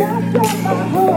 That's on my heart.